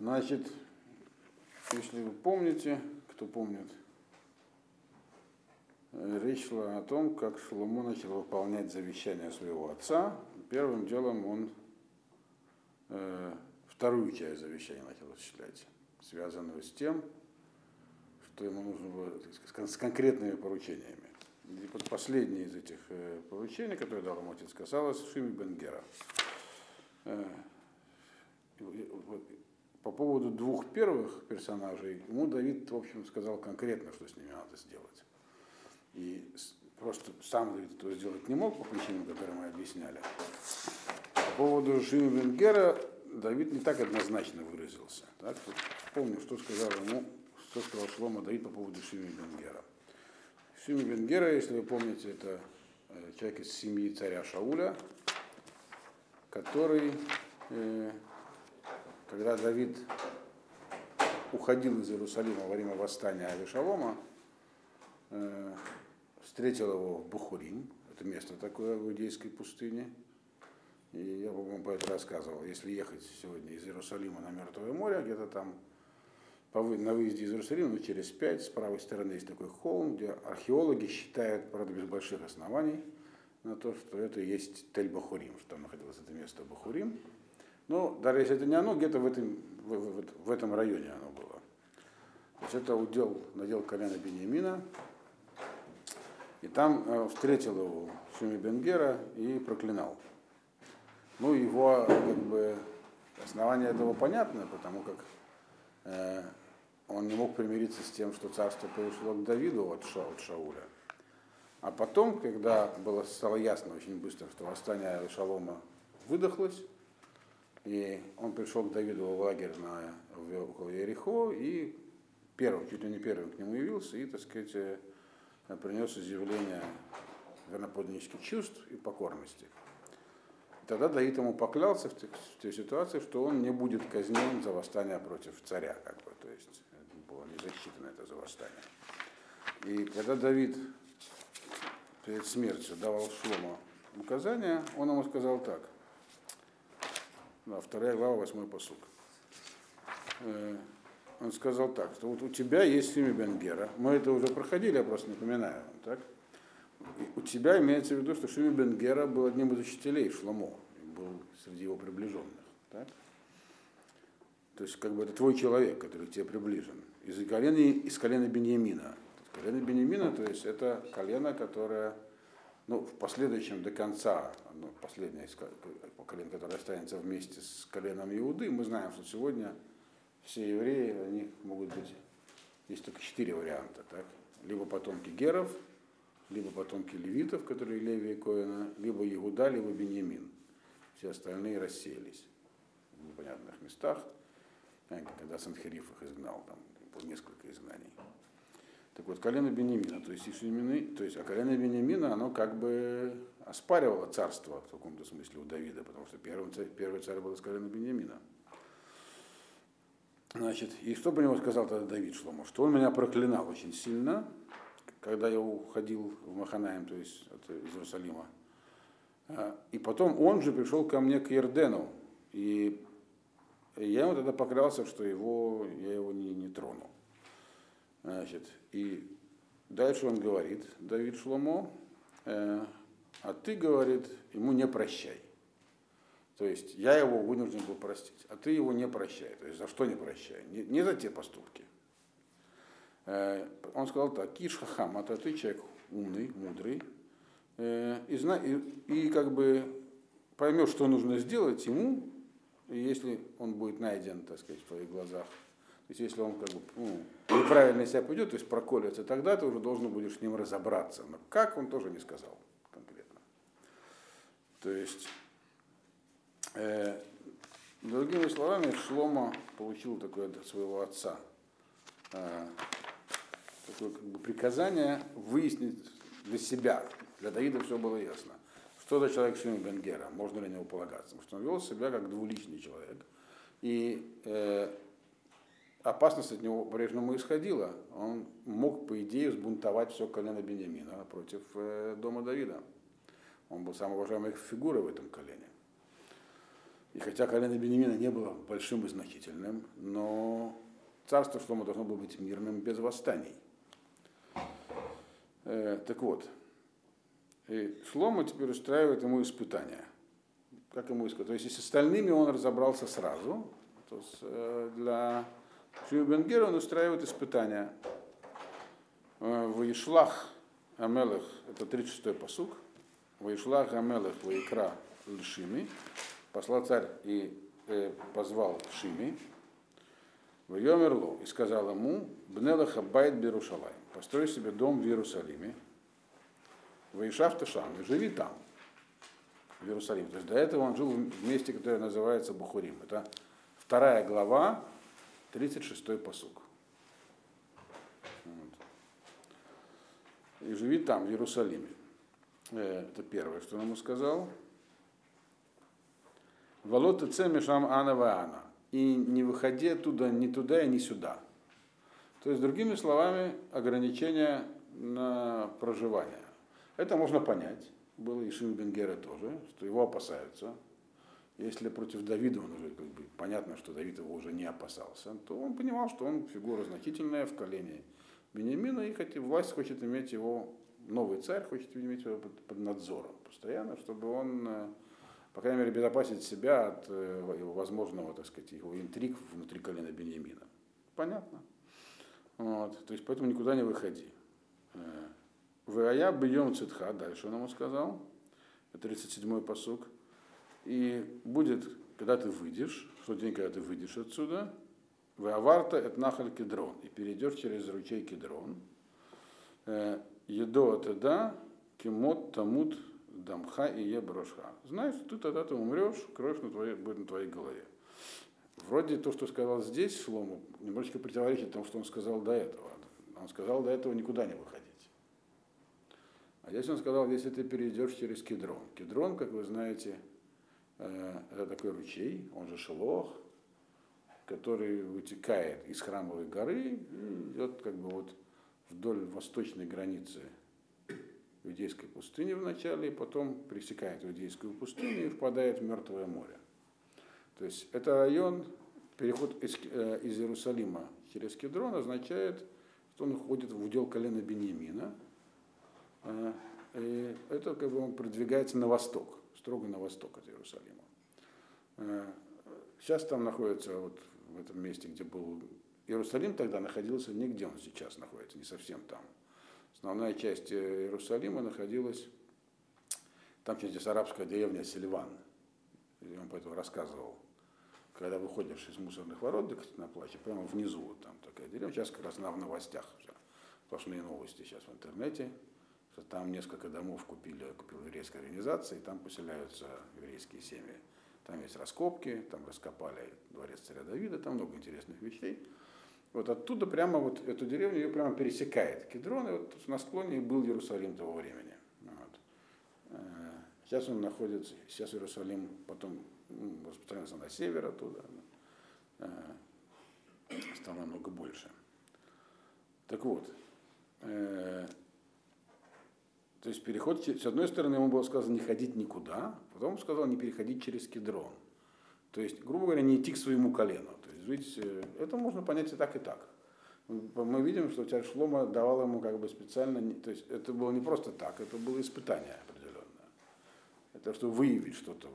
Значит, если вы помните, кто помнит, э, речь шла о том, как Шоломо начал выполнять завещание своего отца. Первым делом он э, вторую часть завещания начал осуществлять, связанную с тем, что ему нужно было с конкретными поручениями. И вот последнее из этих э, поручений, которое дал ему отец, касалось Шими Бенгера. Э, по поводу двух первых персонажей, ему Давид, в общем, сказал конкретно, что с ними надо сделать. И просто сам Давид этого сделать не мог по причинам, которые мы объясняли. По поводу Шими Бенгера Давид не так однозначно выразился. Так? Помню, что сказал ему, что сказал Шлома Давид по поводу Шими Бенгера. Шими Бенгера, если вы помните, это э, человек из семьи царя Шауля, который э, когда Давид уходил из Иерусалима во время восстания Авишалома, э, встретил его в Бухурим, это место такое в иудейской пустыне. И я, по-моему, по это рассказывал. Если ехать сегодня из Иерусалима на Мертвое море, где-то там на выезде из Иерусалима, ну, через пять, с правой стороны есть такой холм, где археологи считают, правда, без больших оснований, на то, что это есть Тель-Бахурим, что там находилось это место Бахурим. Но даже если это не оно, где-то в этом, в, в, в этом районе оно было. То есть это удел, надел колено Бениамина. И там э, встретил его Шуми Бенгера и проклинал. Ну, его, как бы, основание этого понятно, потому как э, он не мог примириться с тем, что царство перешло к Давиду от, Ша, от Шауля. А потом, когда было, стало ясно очень быстро, что восстание Шалома выдохлось, и он пришел к Давиду в лагерь на, около Ерехо, и первым, чуть ли не первым к нему явился, и, так сказать, э, принес изъявление верноподданнических чувств и покорности. Тогда Давид ему поклялся в, в той ситуации, что он не будет казнен за восстание против царя, как бы, то есть было не засчитано это за восстание. И когда Давид перед смертью давал Шлому указания, он ему сказал так – да, вторая глава, восьмой посук. Э, он сказал так, что вот у тебя есть имя Бенгера. Мы это уже проходили, я просто напоминаю. Так? И у тебя имеется в виду, что Шими Бенгера был одним из учителей Шломо, был среди его приближенных. Так? То есть, как бы это твой человек, который к тебе приближен. Из колена, из колена Беньямина. Колено Беньямина, то есть это колено, которое ну, в последующем до конца, ну, последнее поколение, которое останется вместе с коленом Иуды, мы знаем, что сегодня все евреи, они могут быть, есть только четыре варианта, так? либо потомки геров, либо потомки левитов, которые Леви и Коина, либо Иуда, либо Беньямин. Все остальные рассеялись в непонятных местах, когда Санхериф их изгнал, там было несколько изгнаний. Так вот, колено Бенемина, то есть Ишимины, то есть, а колено Бенемина, оно как бы оспаривало царство в каком-то смысле у Давида, потому что первый царь, первый царь был из колена Бенемина. Значит, и что бы него сказал тогда Давид Шломо? Что он меня проклинал очень сильно, когда я уходил в Маханаем, то есть от, Иерусалима. А, и потом он же пришел ко мне к Ердену, и я ему тогда поклялся, что его, я его не, не трону. Значит, и дальше он говорит, Давид Шломо, э, а ты, говорит, ему не прощай. То есть я его вынужден был простить, а ты его не прощай. То есть за что не прощай? Не, не за те поступки. Э, он сказал так, Киш Хахам, а ты человек умный, мудрый, э, и, зна, и, и как бы поймешь, что нужно сделать ему, если он будет найден, так сказать, в твоих глазах то есть если он как бы ну, неправильно себя пойдет, то есть проколется, тогда ты уже должен будешь с ним разобраться. Но как он тоже не сказал конкретно. То есть, э, другими словами, Шлома получил такое от своего отца э, такое как бы приказание выяснить для себя. Для Давида все было ясно. Что за человек Шимон Бенгера, можно ли на него полагаться. Потому что он вел себя как двуличный человек. И э, опасность от него по-прежнему исходила. Он мог, по идее, сбунтовать все колено Бениамина против э, дома Давида. Он был самой уважаемой фигурой в этом колене. И хотя колено Бенемина не было большим и значительным, но царство Шлома должно было быть мирным без восстаний. Э, так вот, и Шлома теперь устраивает ему испытания. Как ему испытать? То есть, если с остальными он разобрался сразу, то с, для Шиу он устраивает испытания. В Ишлах Амелах, это 36-й посук, в Ишлах Амелах Ваикра Лшими, послал царь и э, позвал Шими, в Йомерло, и сказал ему, Бнелаха Байт Берушалай, построй себе дом в Иерусалиме, Ваишав Ташам, и живи там, в Иерусалиме. То есть до этого он жил в месте, которое называется Бухурим. Это вторая глава, 36-й посук. Вот. И живи там, в Иерусалиме. Э, это первое, что он ему сказал. Волота цемешам ана ана. И не выходи оттуда ни туда и ни сюда. То есть, другими словами, ограничения на проживание. Это можно понять. Было и Шим Бенгера тоже, что его опасаются. Если против Давида он уже как бы, понятно, что Давид его уже не опасался, то он понимал, что он фигура значительная в колене Бениамина, и хоть, власть хочет иметь его, новый царь хочет иметь его под, под надзором постоянно, чтобы он э, по крайней мере, безопасить себя от э, его возможного, так сказать, его интриг внутри колена Беньямина. Понятно? Вот. То есть поэтому никуда не выходи. Э, Вая бьем цитха, дальше он ему сказал, 37-й посук. И будет, когда ты выйдешь, в тот день, когда ты выйдешь отсюда, Веаварта это нахаль кедрон, и перейдешь через ручей кедрон. Э, Едо тогда, кемот тамут дамха и еброшха. Знаешь, ты тогда ты умрешь, кровь на твоей, будет на твоей голове. Вроде то, что сказал здесь Шлому, немножечко противоречит тому, что он сказал до этого. Он сказал до этого никуда не выходить. А здесь он сказал, если ты перейдешь через кедрон. Кедрон, как вы знаете, это такой ручей, он же шелох, который вытекает из храмовой горы и идет как бы вот вдоль восточной границы Иудейской пустыни вначале, и потом пересекает Иудейскую пустыню и впадает в Мертвое море. То есть это район, переход из, э, из Иерусалима через Кедрон означает, что он входит в удел колена Бениамина. Э, и это как бы он продвигается на восток, строго на восток от Иерусалима. Э, сейчас там находится, вот в этом месте, где был Иерусалим, тогда находился не где он сейчас находится, не совсем там. Основная часть э, Иерусалима находилась, там через арабская деревня Сильван. И он поэтому рассказывал, когда выходишь из мусорных ворот на плаче, прямо внизу вот там такая деревня, сейчас как раз она в новостях уже, сплошные новости сейчас в интернете, там несколько домов купили, купила еврейская организация, и там поселяются еврейские семьи. Там есть раскопки, там раскопали дворец царя Давида, там много интересных вещей. Вот оттуда прямо вот эту деревню ее прямо пересекает Кедрон, и вот на склоне был Иерусалим того времени. Вот. Э, сейчас он находится, сейчас Иерусалим потом ну, распространился на север оттуда, э, стал намного больше. Так вот, э, то есть переход, с одной стороны, ему было сказано не ходить никуда, потом сказал не переходить через Кедрон. То есть, грубо говоря, не идти к своему колену жить, э, это можно понять и так, и так. Мы видим, что царь Шлома давал ему как бы специально, то есть это было не просто так, это было испытание определенное. Это чтобы выявить что-то,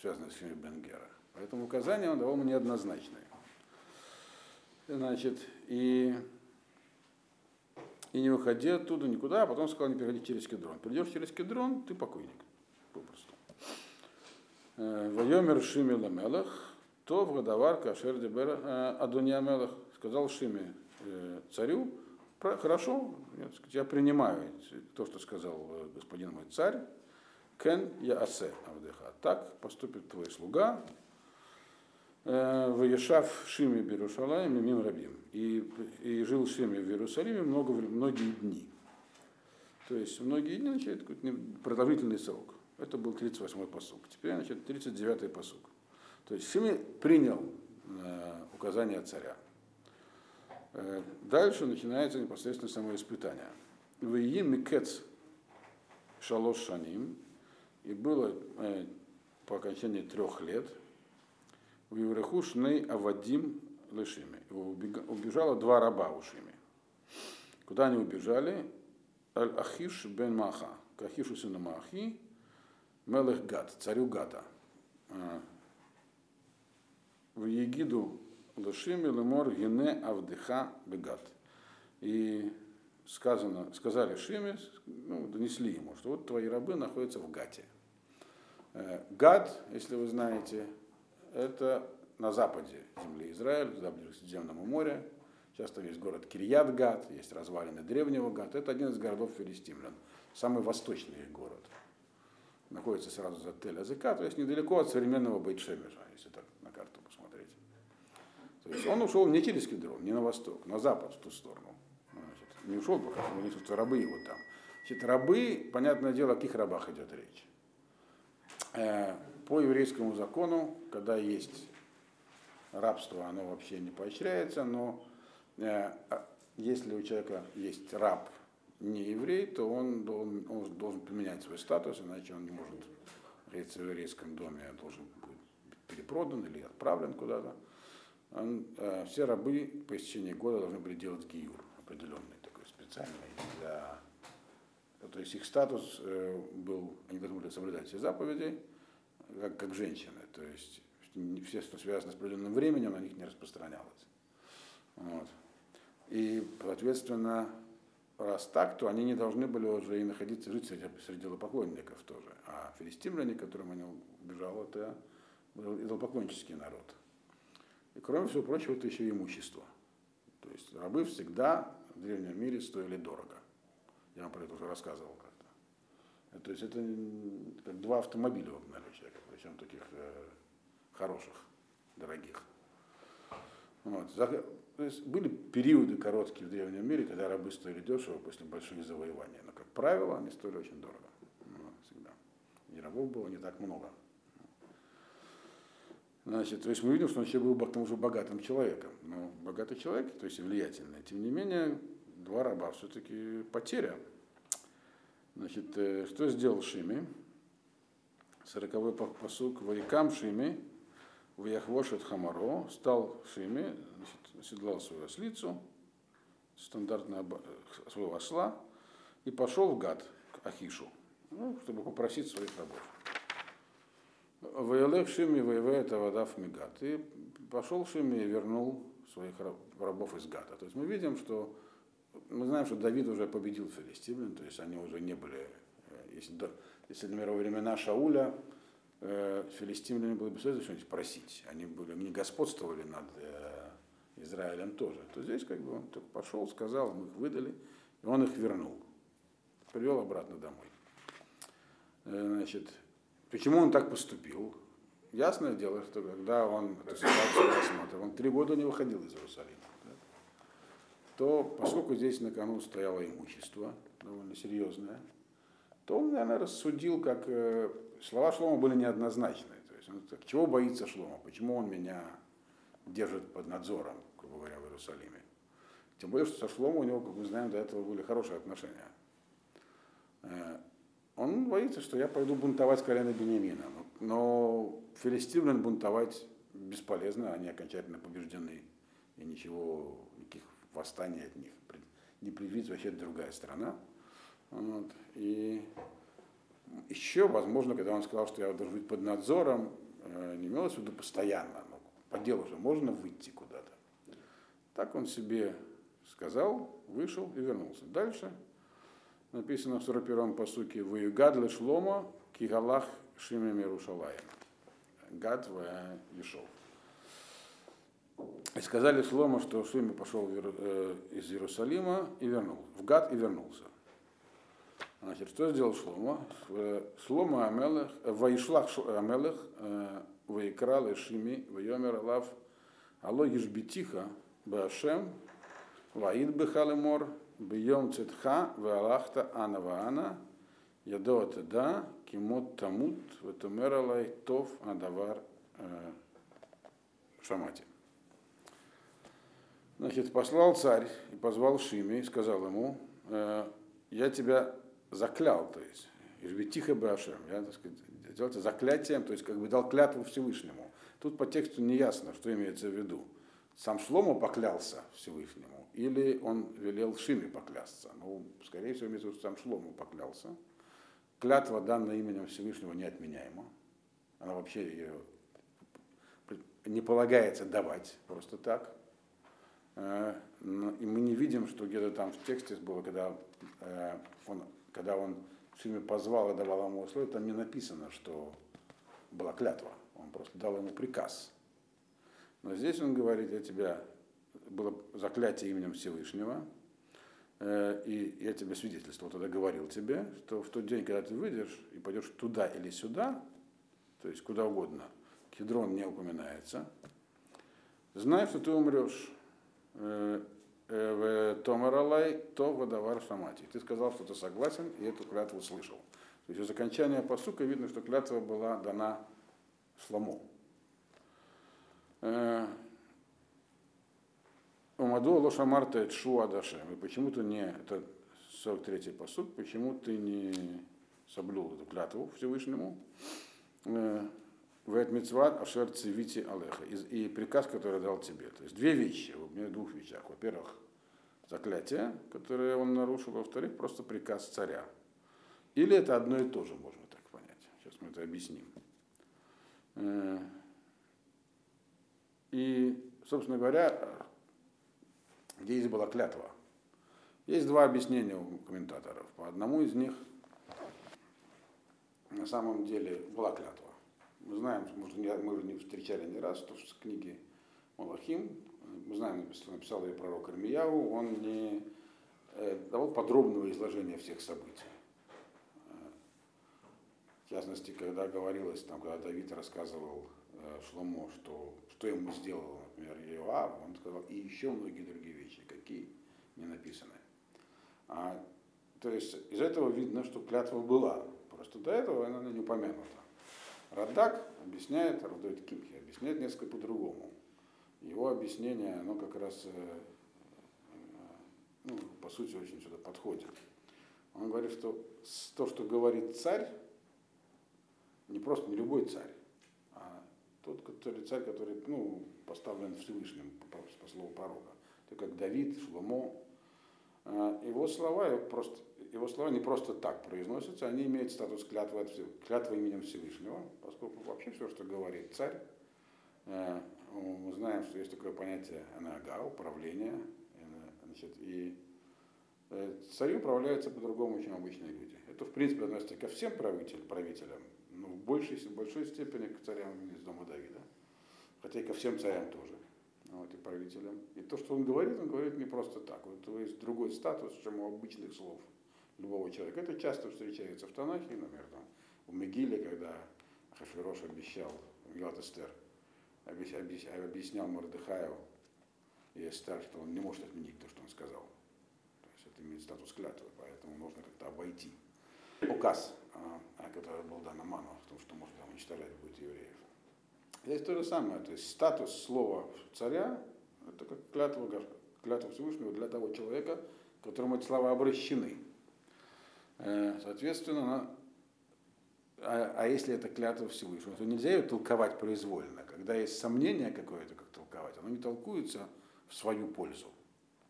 связанное с семьей Бенгера. Поэтому указания он давал ему неоднозначные. Значит, и, и не выходи оттуда никуда, а потом сказал, не переходи через кедрон. Придешь через кедрон, ты покойник. Попросту. Э, Вайомер Шимила Мелах, то в Гадавар Кашер Дебер э, Адония Мелах сказал Шиме э, царю, хорошо, я принимаю то, что сказал господин мой царь, Кен я асе Авдеха. Так поступит твой слуга, в Ешав Шиме Берушалаем мим Рабим. И, и жил Шиме в Иерусалиме много, многие дни. То есть многие дни, значит, продолжительный срок. Это был 38-й посуг. Теперь, значит, 39-й посуг. То есть Шими принял э, указания царя. Э, дальше начинается непосредственно само испытание. Вии микец шалош шаним, и было э, по окончании трех лет, Вивреху Шней Авадим Лешими. Убежало два раба у. Куда они убежали? Аль-Ахиш бен Маха. К Ахишу сыну Махи, Мелех Гад, царю Гата. А, в Егиду Лешими Лемор Гене Авдыха Бегат. И сказано, сказали Шиме, ну, донесли ему, что вот твои рабы находятся в Гате. Э, Гад, если вы знаете, это на западе земли Израиля, туда ближе к Средиземному. Сейчас там есть город Кирьят Гад, есть развалины древнего Гад. Это один из городов филистимлян, самый восточный город. Находится сразу за Тель-Азыка, то есть недалеко от современного Бейтшемеша, если так на карту посмотреть. То есть он ушел не через Кедрон, не на восток, на запад, в ту сторону. Значит, не ушел, пока что рабы его там. Значит, рабы, понятное дело, о каких рабах идет речь. По еврейскому закону, когда есть рабство, оно вообще не поощряется, но э, а если у человека есть раб не еврей, то он должен, он должен поменять свой статус, иначе он не может жить в еврейском доме, а должен быть перепродан или отправлен куда-то. Он, э, все рабы по истечении года должны были делать гиюр определенный, такой специальный для то есть их статус э, был, они должны были соблюдать все заповеди, как, как женщины. То есть все, что связано с определенным временем, на них не распространялось. Вот. И, соответственно, раз так, то они не должны были уже и находиться, жить среди, среди идолопоклонников тоже. А филистимляне, которым они убежал, это был идолопоклоннический народ. И кроме всего прочего, это еще и имущество. То есть рабы всегда в древнем мире стоили дорого. Я вам про это уже рассказывал как-то. То есть это как два автомобиля угнали человека, причем таких э, хороших, дорогих. Вот. То есть были периоды короткие в древнем мире, когда рабы стоили дешево после больших завоеваний. Но, как правило, они стоили очень дорого. Ну, всегда. И рабов было не так много. Значит, то есть мы видим, что он вообще был к тому же богатым человеком. Но богатый человек, то есть влиятельный. Тем не менее, два раба все-таки потеря. Значит, э, что сделал Шими? Сороковой посук Варикам Шими, в Яхвошет Хамаро, стал Шими, значит, оседлал свою ослицу, стандартно своего осла, и пошел в Гад, к Ахишу, ну, чтобы попросить своих рабов. Воелех Шими воеве это вода в Мигат. И пошел Шими и вернул своих рабов из Гата. То есть мы видим, что мы знаем, что Давид уже победил филистимлян, то есть они уже не были, э, если, если например, во времена Шауля э, филистимляне было бесполезно что-нибудь просить, они были, не господствовали над э, Израилем тоже, то здесь как бы он только пошел, сказал, мы их выдали, и он их вернул, привел обратно домой. Значит, почему он так поступил? Ясное дело, что когда он эту ситуацию рассматривал, он три года не выходил из Иерусалима то поскольку здесь на кону стояло имущество довольно серьезное, то он, наверное, рассудил, как э, слова Шлома были неоднозначные. То есть он так, чего боится Шлома, почему он меня держит под надзором, грубо говоря, в Иерусалиме. Тем более, что со Шлома у него, как мы знаем, до этого были хорошие отношения. Э, он боится, что я пойду бунтовать с колена Бениамина. Но, филистимлян бунтовать бесполезно, они окончательно побеждены. И ничего восстание от них. Не предвидится вообще другая страна. Вот. И еще, возможно, когда он сказал, что я должен быть под надзором, э, не имелось в виду постоянно, но по делу же можно выйти куда-то. Так он себе сказал, вышел и вернулся. Дальше написано в 41-м посуке «Ваюгад шлома кигалах шимем Иерушалаем». Гад в Ешов. И сказали Шлома, что Шлома пошел э, из Иерусалима и вернул, в Гад и вернулся. Значит, что сделал Шлома? Шлома Амелех, э, Ваишлах Амелех, э, Ваикрал Ишими, Вайомер Алав, Алло Ешбитиха, Башем, Ваид Бехалемор, Бьем Цетха, Ваалахта Ана Ваана, Ядо Теда, Кимот Тамут, Ветумералай Тов Адавар Шамати. Значит, послал царь и позвал Шими и сказал ему, «Э, я тебя заклял, то есть, и тихо Башем, я, так сказать, это заклятием, то есть, как бы дал клятву Всевышнему. Тут по тексту не ясно, что имеется в виду. Сам Шломо поклялся Всевышнему, или он велел Шиме поклясться. Ну, скорее всего, имеется в виду, сам Шломо поклялся. Клятва, данная именем Всевышнего, неотменяема. Она вообще ее не полагается давать просто так. Э, и мы не видим, что где-то там в тексте было, когда э, он, когда он Шиме позвал и давал ему условия, там не написано, что была клятва. Он просто дал ему приказ. Но здесь он говорит, я тебя, было заклятие именем Всевышнего, э, и я тебе свидетельствовал, тогда говорил тебе, что в тот день, когда ты выйдешь и пойдешь туда или сюда, то есть куда угодно, Кедрон не упоминается, знай, что ты умрешь. Э, Томаралай, то водовар шамати. Ты сказал, что ты согласен, и эту клятву слышал. То есть из окончания посука видно, что клятва была дана Шлому. Э, Умаду лошамарта шуа дашем. И почему ты не, это 43-й посуд, почему ты не соблюл эту клятву Всевышнему? Вэт мицват ашер цивити алеха. И приказ, который дал тебе. То есть две вещи, у меня двух вещах. Во-первых, заклятие, которое он нарушил. Во-вторых, просто приказ царя. Или это одно и то же, можно так понять. Сейчас мы это объясним. Э, и, собственно говоря, здесь была клятва? Есть два объяснения у комментаторов. По одному из них на самом деле была клятва. Мы знаем, может, мы уже не встречали не раз, что в книге Малахим, мы знаем, написал ее пророк Армияу, он не э, давал подробного изложения всех событий. Э, в частности, когда говорилось, там, когда Давид рассказывал э, Шломо, что, что ему сделал, например, Иоав, он сказал, и еще многие другие вещи, какие не написаны. А, то есть из этого видно, что клятва была. Просто до этого она не упомянута. Радак объясняет, Равдойт Кимхи объясняет несколько по-другому. Его объяснение, оно как раз, э, э, ну, по сути, очень сюда подходит. Он говорит, что то, что говорит царь, не просто не любой царь, а тот который, царь, который ну, поставлен Всевышним по, по слову пророка. Это как Давид, Шломо. А, его слова просто его слова не просто так произносятся, они имеют статус клятвы, клятвы именем Всевышнего, поскольку вообще все, что говорит царь, э, мы знаем, что есть такое понятие анага, управление, э, значит, и э, цари управляются по-другому, чем обычные люди. Это, в принципе, относится ко всем правителям, правителям но в большей, большой степени к царям из дома Давида, хотя и ко всем царям тоже, вот, и правителям. И то, что он говорит, он говорит не просто так. Вот, то есть другой статус, чем у обычных слов любого человека. Это часто встречается в Танахе, например, там, в Мегиле, когда Хашвирош обещал, Гилат Эстер, объяснял Мордыхаю и Эстер, что он не может отменить то, что он сказал. То есть это имеет статус клятвы, поэтому нужно как-то обойти. Указ, а, который был дан Аману, о том, что можно уничтожать будет евреев. Здесь то же самое, то есть статус слова царя, это как клятва, клятва Всевышнего для того человека, которому эти слова обращены. Э, соответственно, а, а если это клятва Всевышнего, то нельзя ее толковать произвольно. Когда есть сомнение какое-то, как толковать, оно не толкуется в свою пользу,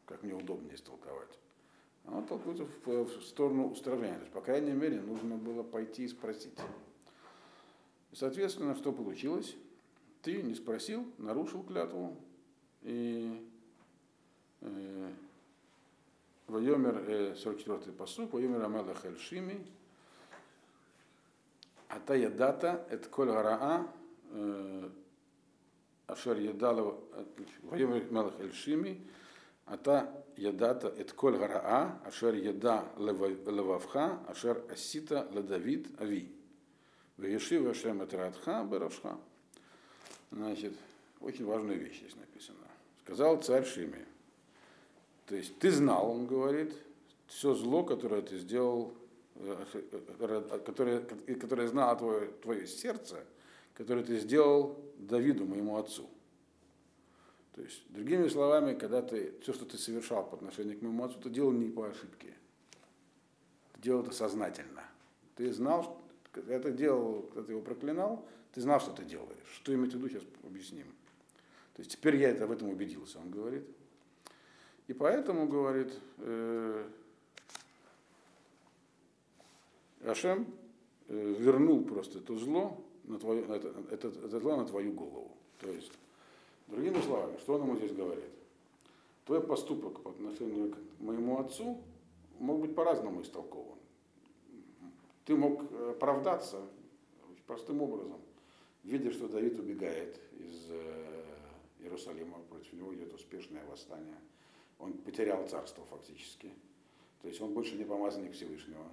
как мне удобнее истолковать. Оно толкуется в, в сторону устражения. То есть, по крайней мере, нужно было пойти и спросить. И, соответственно, что получилось? Ты не спросил, нарушил клятву, и э, Вайомер, 44-й посук, Вайомер Амелах Эльшими, Ата ядата, это коль гараа, Ашер ядала, Вайомер Мелах Эльшими, Ата ядата, это коль гараа, Ашер яда левавха, Ашер асита ледавид ави. Вешива Ашем Этератха Берашха. Значит, очень важная вещь здесь написана. Сказал царь Шимей. То есть ты знал, он говорит, все зло, которое ты сделал, э, которое, которое знало твое, твое сердце, которое ты сделал Давиду, моему отцу. То есть, другими словами, когда ты все, что ты совершал по отношению к моему отцу, ты делал не по ошибке. Ты делал это сознательно. Ты знал, когда ты делал, когда ты его проклинал, Ты знал, что ты делаешь. Что иметь в виду, сейчас объясним. То есть теперь я это в этом убедился, он говорит. И поэтому, говорит, э, Ашем э, вернул просто это зло, на твою, это, это, это зло на твою голову. То есть, другими словами, что он ему здесь говорит? Твой поступок по отношению к моему отцу мог быть по-разному истолкован. Ты мог оправдаться простым образом, видя, что Давид убегает из э, Иерусалима, против него идет успешное восстание. Он потерял царство фактически. То есть он больше не помазанник Всевышнего.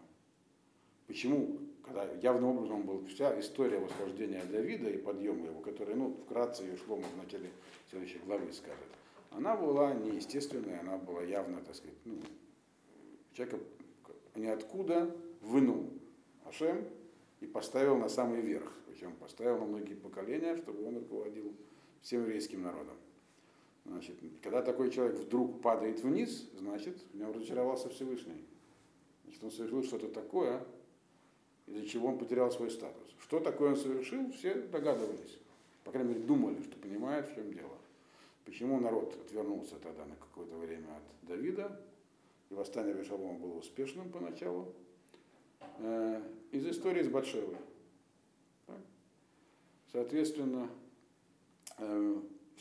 Почему? Когда явным образом был вся история восхождения Давида и подъема его, которая, ну, вкратце ее шло в начале следующей главы скажет, она была неестественная, она была явно, так сказать, ну, человека ниоткуда вынул Ашем и поставил на самый верх. Причем поставил на многие поколения, чтобы он руководил всем еврейским народом. Значит, когда такой человек вдруг падает вниз, значит, в нем разочаровался Всевышний. Значит, он совершил что-то такое, из-за чего он потерял свой статус. Что такое он совершил, все догадывались. По крайней мере, думали, что понимают, в чем дело. Почему народ отвернулся тогда на какое-то время от Давида, и восстание Вешалома было успешным поначалу, э, из истории с Батшевой. Соответственно,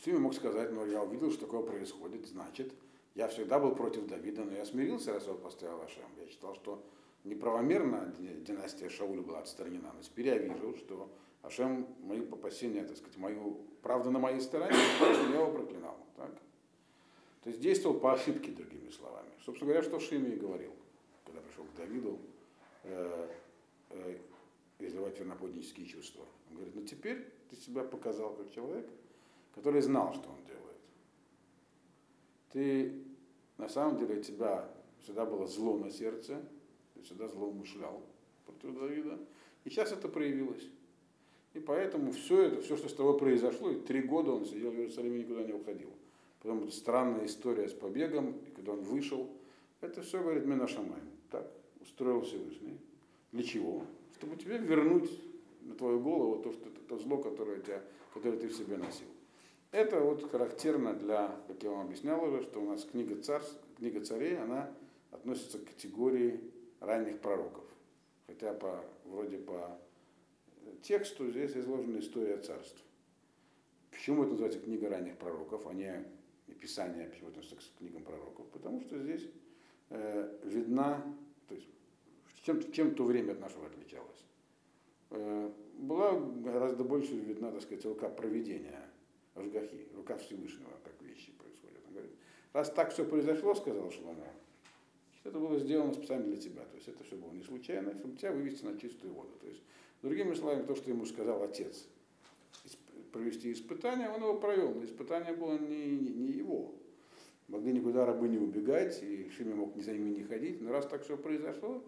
э, Всеми мог сказать, но я увидел, что такое происходит, значит, я всегда был против Давида, но я смирился, раз он поставил Ашем. Я считал, что неправомерно династия Шауля была отстранена. Но теперь я вижу, что Ашем мои опасения, так сказать, мою правду на моей стороне, я его проклинал. Так? То есть действовал по ошибке, другими словами. Собственно говоря, что Шими и говорил, когда пришел к Давиду э, э, изливать верноподнические чувства. Он говорит, ну теперь ты себя показал как человек, который знал, что он делает. Ты, на самом деле, у тебя всегда было зло на сердце, ты всегда злоумышлял против Давида, и сейчас это проявилось. И поэтому все это, все, что с тобой произошло, и три года он сидел в Иерусалиме никуда не уходил. Потом странная история с побегом, и когда он вышел, это все, говорит Минашамай. Так, устроил Всевышний. Для чего? Чтобы тебе вернуть на твою голову то, что, то зло, которое, тебя, которое ты в себе носил. Это вот характерно для, как я вам объяснял уже, что у нас книга, царств, книга царей, она относится к категории ранних пророков. Хотя по, вроде по тексту здесь изложена история царств. Почему это называется книга ранних пророков, а не Писание, почему относится к книгам пророков? Потому что здесь э, видна, то есть чем, чем то время от нашего отличалось. Э, была гораздо больше видна, так сказать, рука проведения Ашгахи, рука Всевышнего, как вещи происходят. Он говорит, раз так все произошло, сказал Шломо, это было сделано специально для тебя. То есть это все было не случайно, чтобы тебя вывести на чистую воду. То есть, другими словами, то, что ему сказал отец, провести испытание, он его провел. Но испытание было не, не его. Могли никуда рабы не убегать, и Шими мог за ними не ходить. Но раз так все произошло,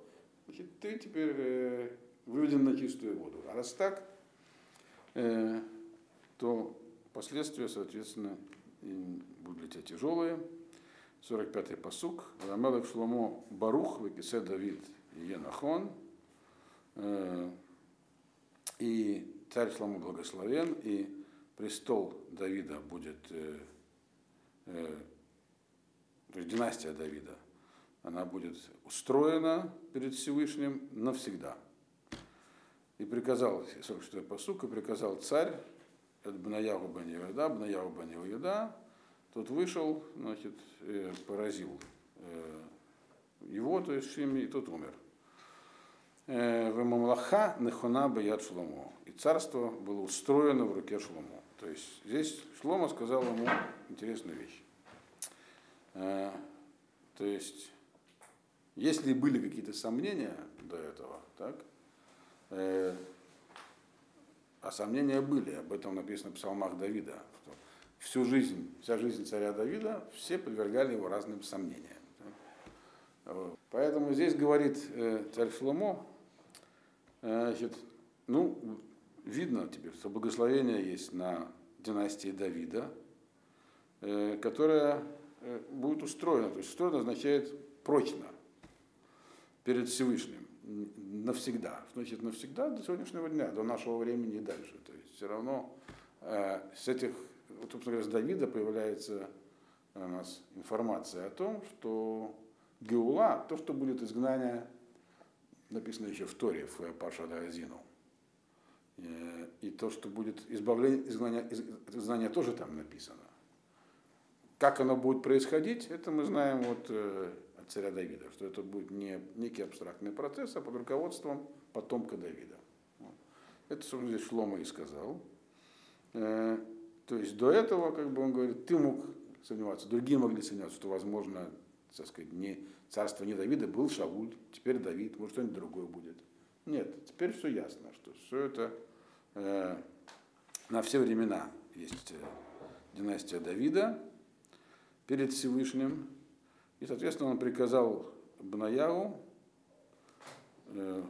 значит, ты теперь э, выведен на чистую воду. А раз так, э, то Последствия, соответственно, будут для тебя тяжелые. 45-й посук. Рамелах Шломо Барух, Векисе Давид Енахон. Э, и царь Шломо благословен, и престол Давида будет, э, э, то есть династия Давида, она будет устроена перед Всевышним навсегда. И приказал, 46-й посук, и приказал царь это Бнаягу бен Иуда, Бнаягу бен Иуда, тот вышел, значит, поразил э, его, то есть Шими, и тот умер. Э, в Мамлаха Нехуна Баяд Шломо. И царство было устроено в руке Шломо. То есть здесь Шломо сказал ему интересную вещь. Э, то есть, если были какие-то сомнения до этого, так, а сомнения были, об этом написано в псалмах Давида. Что всю жизнь, вся жизнь царя Давида, все подвергали его разным сомнениям. Поэтому здесь говорит э, царь Шломо, э, значит, ну, видно теперь, что благословение есть на династии Давида, э, которая будет устроена. То есть устроена означает прочно перед Всевышним навсегда. Значит, навсегда до сегодняшнего дня, до нашего времени и дальше. То есть все равно э, с этих, вот, собственно говоря, с Давида появляется у нас информация о том, что Геула, то, что будет изгнание, написано еще в Торе, в Паша Азину. Э, и то, что будет избавление, изгнание, изгнание тоже там написано. Как оно будет происходить, это мы знаем вот э, царя Давида, что это будет не некий абстрактный процесс, а под руководством потомка Давида. Это, собственно, здесь Шлома и сказал. Э, то есть до этого, как бы он говорит, ты мог сомневаться, другие могли сомневаться, что, возможно, так сказать, не царство не Давида, был Шауль, теперь Давид, может, что-нибудь другое будет. Нет, теперь все ясно, что все это э, на все времена есть э, династия Давида перед Всевышним. И, соответственно, он приказал Бнаяву, э,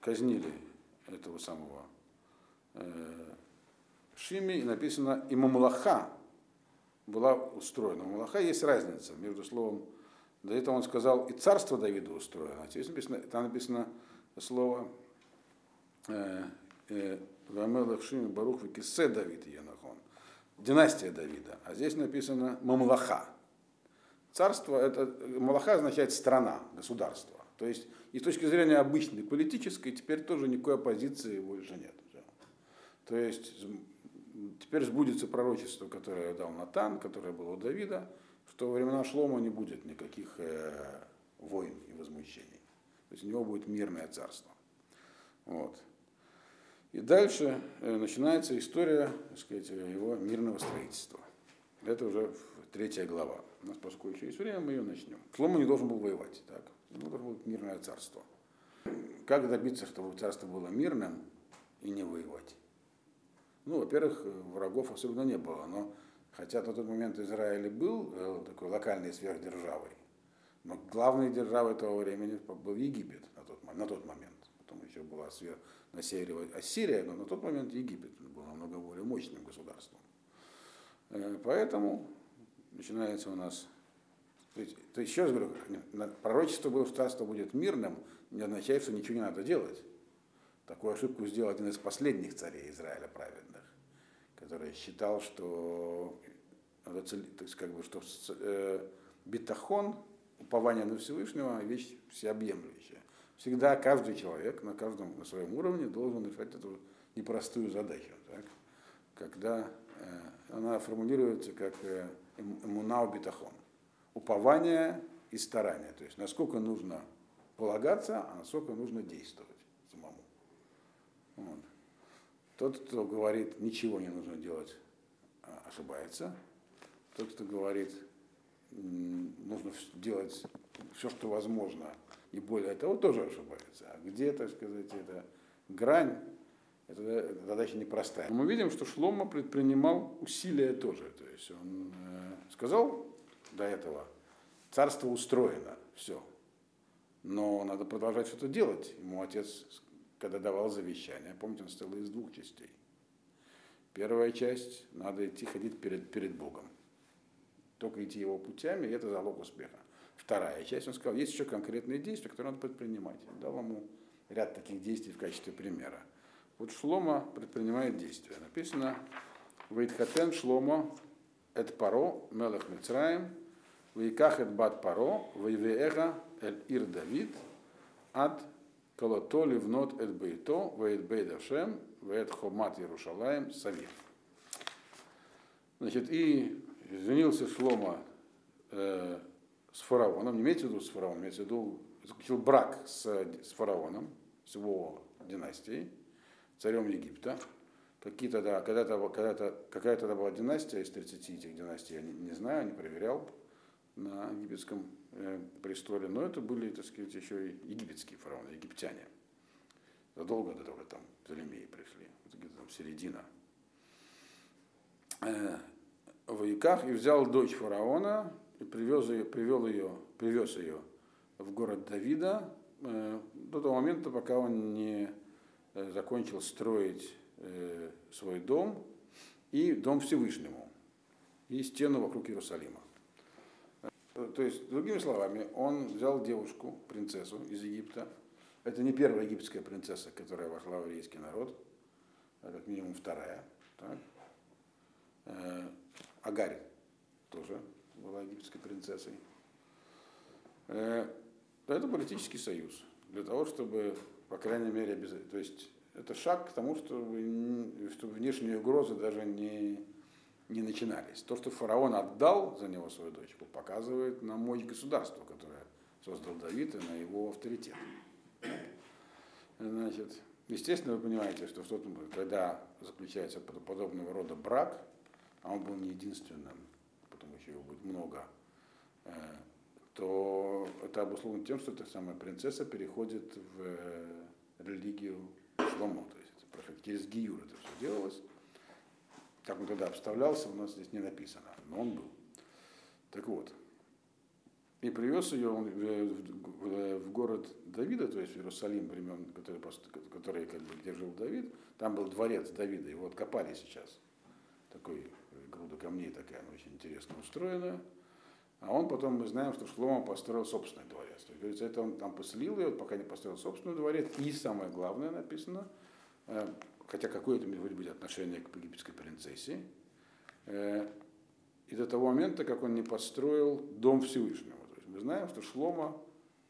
казнили этого самого э, Шими, и написано и Мамлаха была устроена. У Мамлаха есть разница между словом, до этого он сказал, и царство Давида устроено. Здесь написано, там написано слово э, э, Вамелах Шими Барух Викисе Давид Енахон. Династия Давида. А здесь написано Мамлаха. Царство, это, Малаха означает страна, государство. То есть и с точки зрения обычной политической теперь тоже никакой оппозиции больше нет. То есть теперь сбудется пророчество, которое дал Натан, которое было у Давида, что во времена Шлома не будет никаких э, войн и возмущений. То есть у него будет мирное царство. Вот. И дальше э, начинается история так сказать, его мирного строительства. Это уже третья глава. У нас, поскольку еще есть время, мы ее начнем. Шлома не должен был воевать. Так? Ему должно быть мирное царство. Как добиться, чтобы царство было мирным и не воевать? Ну, во-первых, врагов особенно не было, но хотя на тот момент Израиль был э, такой локальной сверхдержавой, но главной державой того времени был Египет на тот, на тот момент. Потом еще была свер... на севере Ассирия, но на тот момент Египет был намного более мощным государством. Э, поэтому начинается у нас то есть, то еще раз говорю, пророчество было, что царство будет мирным, не означает, что ничего не надо делать. Такую ошибку сделал один из последних царей Израиля праведных, который считал, что то есть, как бы, что э, битахон, упование на Всевышнего, вещь всеобъемлющая. Всегда каждый человек на каждом на своем уровне должен решать эту непростую задачу. Так? Когда э, она формулируется как э, эмунау битахон упование и старание. То есть насколько нужно полагаться, а насколько нужно действовать самому. Вот. Тот, кто говорит, ничего не нужно делать, а, ошибается. Тот, кто говорит, нужно делать все, что возможно, и более того, тоже ошибается. А где, так сказать, эта грань, это задача непростая. Мы видим, что Шлома предпринимал усилия тоже. То есть он э, сказал, до этого. Царство устроено, все. Но надо продолжать что-то делать. Ему отец, когда давал завещание, помните, он стоял из двух частей. Первая часть, надо идти ходить перед, перед Богом. Только идти его путями, и это залог успеха. Вторая часть, он сказал, есть еще конкретные действия, которые надо предпринимать. Дал ему ряд таких действий в качестве примера. Вот Шлома предпринимает действия. Написано, Вейтхатен Шлома Эт Паро, Мелех Мицраем, Вейках Эт Бат Паро, Вейвеэга Эль Ир Давид, Ад Колото Ливнот Эт Бейто, Вейт Бейт Ашем, Вейт Хомат Ярушалаем, Савир. Значит, и женился Шлома э, с фараоном, не имеется в виду с фараоном, имеется в виду, заключил брак с, с фараоном, с его династией, царем Египта, Какие тогда, когда-то, когда-то, какая тогда была династия из 30 этих династий, я не, не знаю, не проверял на египетском э, престоле, но это были, так сказать, еще и египетские фараоны, египтяне. Задолго до того, там Птолемеи пришли, где-то там середина. Э, в Яках и взял дочь фараона и привез ее, привел ее, привез ее в город Давида э, до того момента, пока он не э, закончил строить Э, свой дом и дом Всевышнему, и стену вокруг Иерусалима. Э, то есть, другими словами, он взял девушку, принцессу из Египта. Это не первая египетская принцесса, которая вошла в еврейский народ. а как минимум вторая. Так? Э, Агарь тоже была египетской принцессой. Это политический союз. Для того, чтобы, по крайней мере, без... то есть это шаг к тому, чтобы, чтобы внешние угрозы даже не, не начинались. То, что фараон отдал за него свою дочку, показывает на мощь государства, которое создал Давид, и на его авторитет. Значит, естественно, вы понимаете, что в тот момент, когда заключается подобного рода брак, а он был не единственным, потому что его будет много, э, то это обусловлено тем, что эта самая принцесса переходит в э, религию Шломо. То есть это через Гиюр это все делалось. Как он тогда обставлялся, у нас здесь не написано, но он был. Так вот. И привез ее он в, в город Давида, то есть в Иерусалим времен, который, который как бы, где жил Давид. Там был дворец Давида, его откопали сейчас. Такой груда камней такая, она очень интересно устроена. А он потом, мы знаем, что Шлома построил собственный дворец. То есть, это он там поселил ее, пока не построил собственный дворец. И самое главное написано, э, хотя какое-то может быть отношение к египетской принцессе, э, и до того момента, как он не построил дом Всевышнего. То есть мы знаем, что Шлома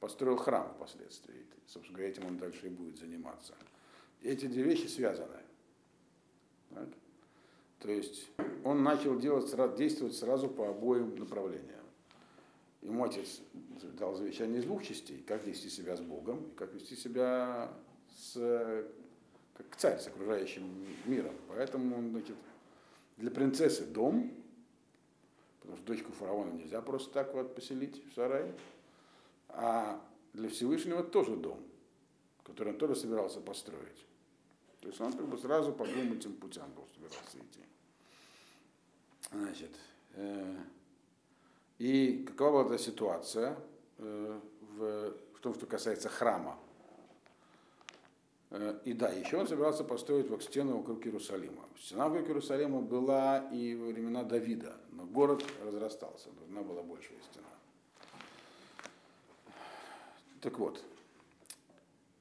построил храм впоследствии. И, собственно говоря, этим он дальше и будет заниматься. Эти две вещи связаны. Так? То есть он начал делать, действовать сразу по обоим направлениям. Ему отец дал завещание из двух частей, как вести себя с Богом, и как вести себя с, как царь с окружающим миром. Поэтому он, значит, для принцессы дом, потому что дочку фараона нельзя просто так вот поселить в сарай, а для Всевышнего тоже дом, который он тоже собирался построить. То есть он как бы сразу по двум этим путям был собирался идти. Значит, э, и какова была эта ситуация э, в, в том, что касается храма? Э, и да, еще он собирался построить вокруг стену вокруг Иерусалима. Стена вокруг Иерусалима была и во времена Давида, но город разрастался, должна была большая стена. Так вот,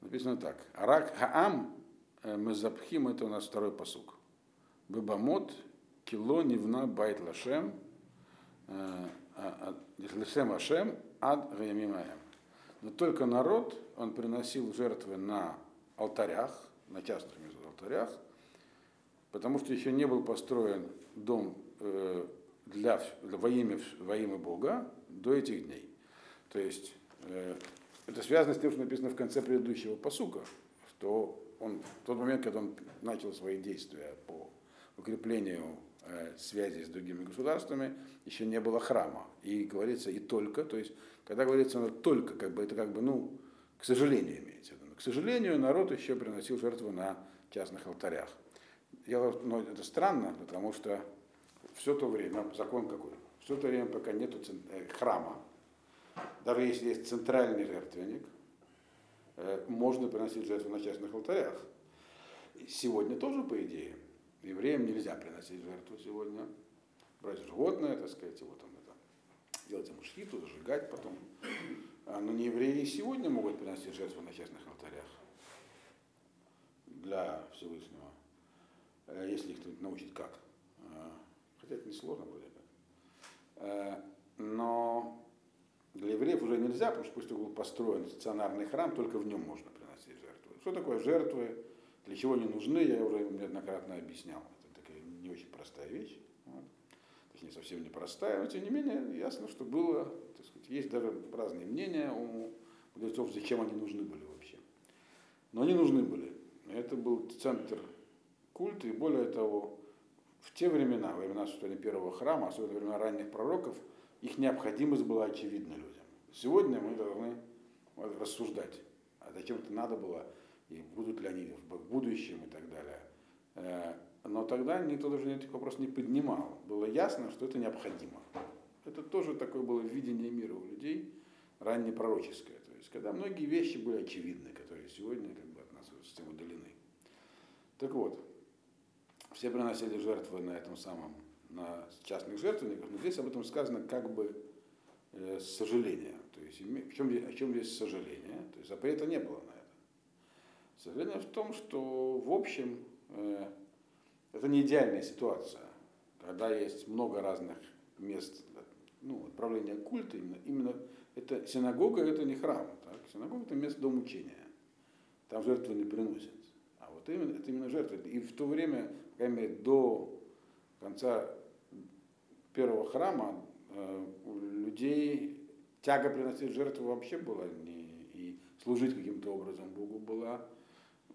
написано так. Арак Хаам э, Мезапхим, это у нас второй посук. Бебамот Кило Нивна Байт Лашем Лешем Ашем ад Гаямимаем. Но только народ, он приносил жертвы на алтарях, на частных алтарях, потому что еще не был построен дом э, для, во, имя, во имя Бога до этих дней. То есть э, это связано с тем, что написано в конце предыдущего посука, что он в тот момент, когда он начал свои действия по укреплению связи с другими государствами, еще не было храма. И говорится и только, то есть, когда говорится оно только, как бы это как бы, ну, к сожалению имеется в виду. К сожалению, народ еще приносил жертву на частных алтарях. Я, но это странно, потому что все то время, закон какой, все то время, пока нет э, храма, даже если есть центральный жертвенник, э, можно приносить жертву на частных алтарях. Сегодня тоже, по идее, Евреям нельзя приносить жертву сегодня, брать животное, так сказать, его там это, делать ему шхиту, зажигать потом. А, но не евреи сегодня могут приносить жертву на частных алтарях для Всевышнего, э, если их кто-то научит как. А, хотя это несложно вроде. Э, но для евреев уже нельзя, потому что пусть был построен стационарный храм, только в нем можно приносить жертвы. Что такое жертвы? Для чего они нужны, я уже неоднократно объяснял. Это такая не очень простая вещь. Вот. Точнее, совсем не простая, но тем не менее ясно, что было, так сказать, есть даже разные мнения у мудрецов, зачем они нужны были вообще. Но они нужны были. Это был центр культа, и более того, в те времена, времена существования первого храма, особенно времена ранних пророков, их необходимость была очевидна людям. Сегодня мы должны рассуждать, а зачем это надо было и будут ли они в будущем и так далее. Э, но тогда никто даже этих вопрос не поднимал. Было ясно, что это необходимо. Это тоже такое было видение мира у людей, раннепророческое. То есть, когда многие вещи были очевидны, которые сегодня как бы, от нас совсем удалены. Так вот, все приносили жертвы на этом самом, на частных жертвенниках, но здесь об этом сказано как бы э, с. То есть, в чем, о чем здесь сожаление? То есть запрета не было на. Сожаление в том, что в общем э, это не идеальная ситуация, когда есть много разных мест ну, отправления культа, именно, именно это синагога это не храм, так? синагога это место дом учения. Там жертвы не приносят. А вот именно, это именно жертвы. И в то время, по крайней мере, до конца первого храма э, у людей тяга приносить жертву вообще была не, и служить каким-то образом Богу была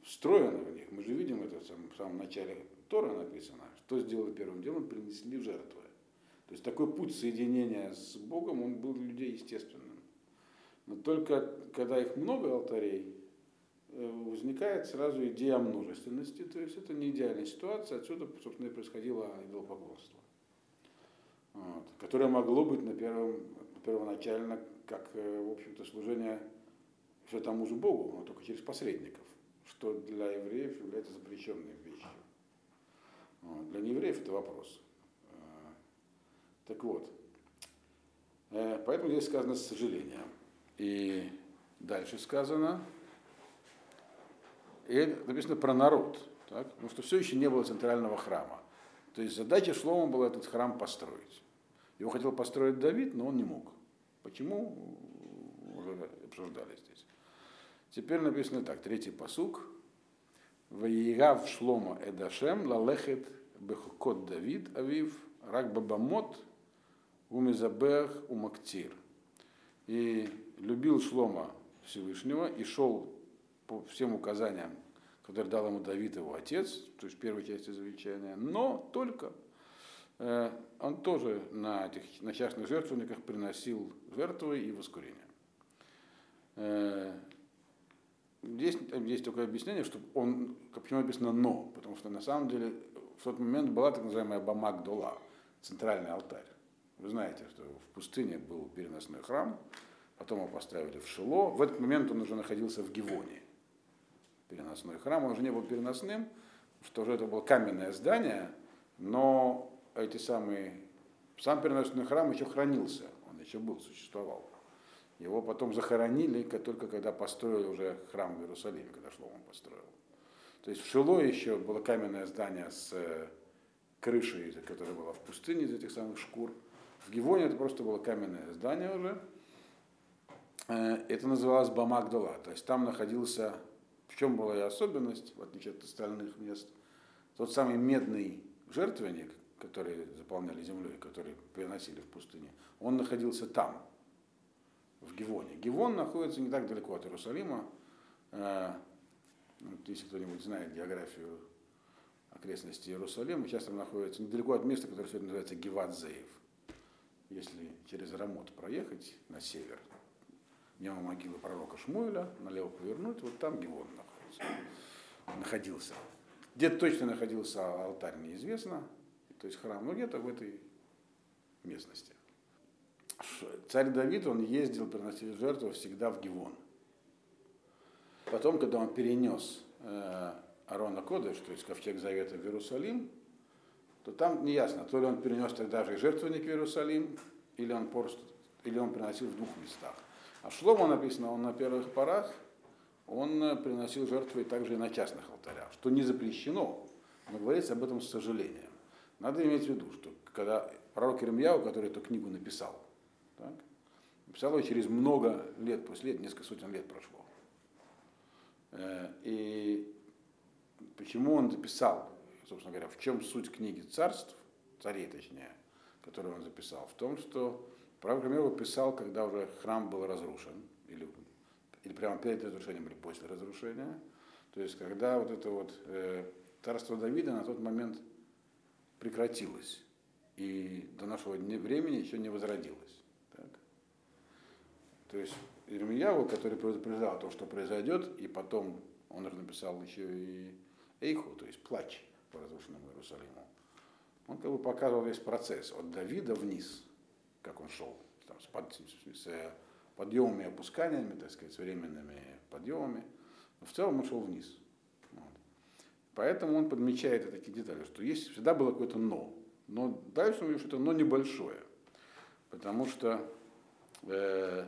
встроена в них. Мы же видим это в самом, в самом начале Тора написано, что сделали первым делом, принесли жертвы. То есть такой путь соединения с Богом, он был для людей естественным. Но только когда их много алтарей, э, возникает сразу идея множественности, то есть это не идеальная ситуация, отсюда, собственно, и происходило идолопоклонство, вот, которое могло быть на первом, первоначально как, э, в общем-то, служение все тому же Богу, но только через посредников, что для евреев является запрещенной вещью. Вот, для неевреев это вопрос. Так вот, э, поэтому здесь сказано с сожалением. И дальше сказано, и написано про народ, так? потому что все еще не было центрального храма. То есть задача Шлома была этот храм построить. Его хотел построить Давид, но он не мог. Почему? Уже обсуждали здесь. Теперь написано так, третий посук. Ваигав Шлома Эдашем лалехет бехукот Давид авив рак бабамот Умизабех Умактир. И любил Шлома Всевышнего и шел по всем указаниям, которые дал ему Давид его отец, то есть первой части завещания, но только э, он тоже на, этих, на частных жертвенниках приносил жертвы и воскурение. Э, здесь есть такое объяснение, что он, почему написано «но», потому что на самом деле в тот момент была так называемая Бамагдула, центральный алтарь. Вы знаете, что в пустыне был переносной храм, потом его поставили в Шило. В этот момент он уже находился в Гивоне. Переносной храм, он уже не был переносным, что уже это было каменное здание, но эти самые, сам переносной храм еще хранился, он еще был, существовал. Его потом захоронили только когда построили уже храм в Иерусалиме, когда Шломон построил. То есть в Шило еще было каменное здание с э, крышей, которая была в пустыне из этих самых шкур. В Гивоне это просто было каменное здание уже. Э, это называлось Бамагдала. То есть там находился, в чем была и особенность, в отличие от остальных мест, тот самый медный жертвенник, который заполняли землей, который приносили в пустыне, он находился там, в Гивоне. Гивон находится не так далеко от Иерусалима. Э, если кто-нибудь знает географию окрестностей Иерусалима, сейчас там находится недалеко от места, которое сегодня называется Гивадзеев если через Рамот проехать на север, мимо могилы пророка Шмуэля, налево повернуть, вот там Гевон находится, находился. Где точно находился алтарь, неизвестно, то есть храм, но где-то в этой местности. Царь Давид, он ездил приносить жертву всегда в Гивон. Потом, когда он перенес э, Арона Кодыш, то есть ковчег Завета в Иерусалим, то там неясно, то ли он перенес тогда же жертвенник в Иерусалим, или он, просто, или он приносил в двух местах. А Шлома написано, он на первых порах, он э, приносил жертвы также и на частных алтарях, что не запрещено, но говорится об этом с сожалением. Надо иметь в виду, что когда пророк Иеремьяу, который эту книгу написал, так, написал ее через много лет, после лет, несколько сотен лет прошло. Э, и почему он записал собственно говоря, в чем суть книги царств, царей точнее, которую он записал, в том, что пророк Рамиру писал, когда уже храм был разрушен, или, или прямо перед разрушением, или после разрушения. То есть, когда вот это вот э, царство Давида на тот момент прекратилось и до нашего времени еще не возродилось. То есть Ирмияву, который предупреждал то, что произойдет, и потом он написал еще и Эйху, то есть плач по разрушенному Иерусалиму, он как бы показывал весь процесс от Давида вниз, как он шел, там, с, под, с подъемами и опусканиями, так сказать, с временными подъемами, но в целом он шел вниз. Вот. Поэтому он подмечает такие детали, что есть всегда было какое-то но. Но дальше он говорит, что это но небольшое. Потому что э,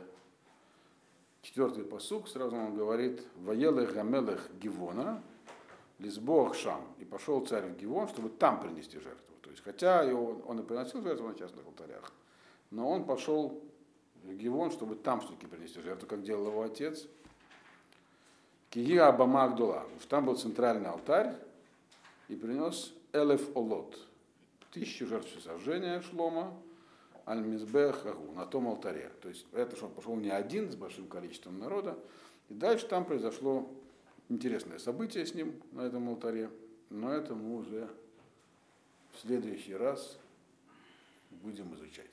четвертый посук сразу он говорит, Ваелых Гамелых Гивона, Лисбох Шам. И пошел царь в Гивон, чтобы там принести жертву. То есть, хотя его, он и приносил жертву на частных алтарях, но он пошел в Гивон, чтобы там все-таки принести жертву, как делал его отец. Кия Абама Агдула. Там был центральный алтарь и принес Элеф Олот. Тысячу жертв сожжения Шлома, Аль-Мизбех на том алтаре. То есть это что он пошел не один с большим количеством народа. И дальше там произошло интересное событие с ним на этом алтаре. Но это мы уже в следующий раз будем изучать.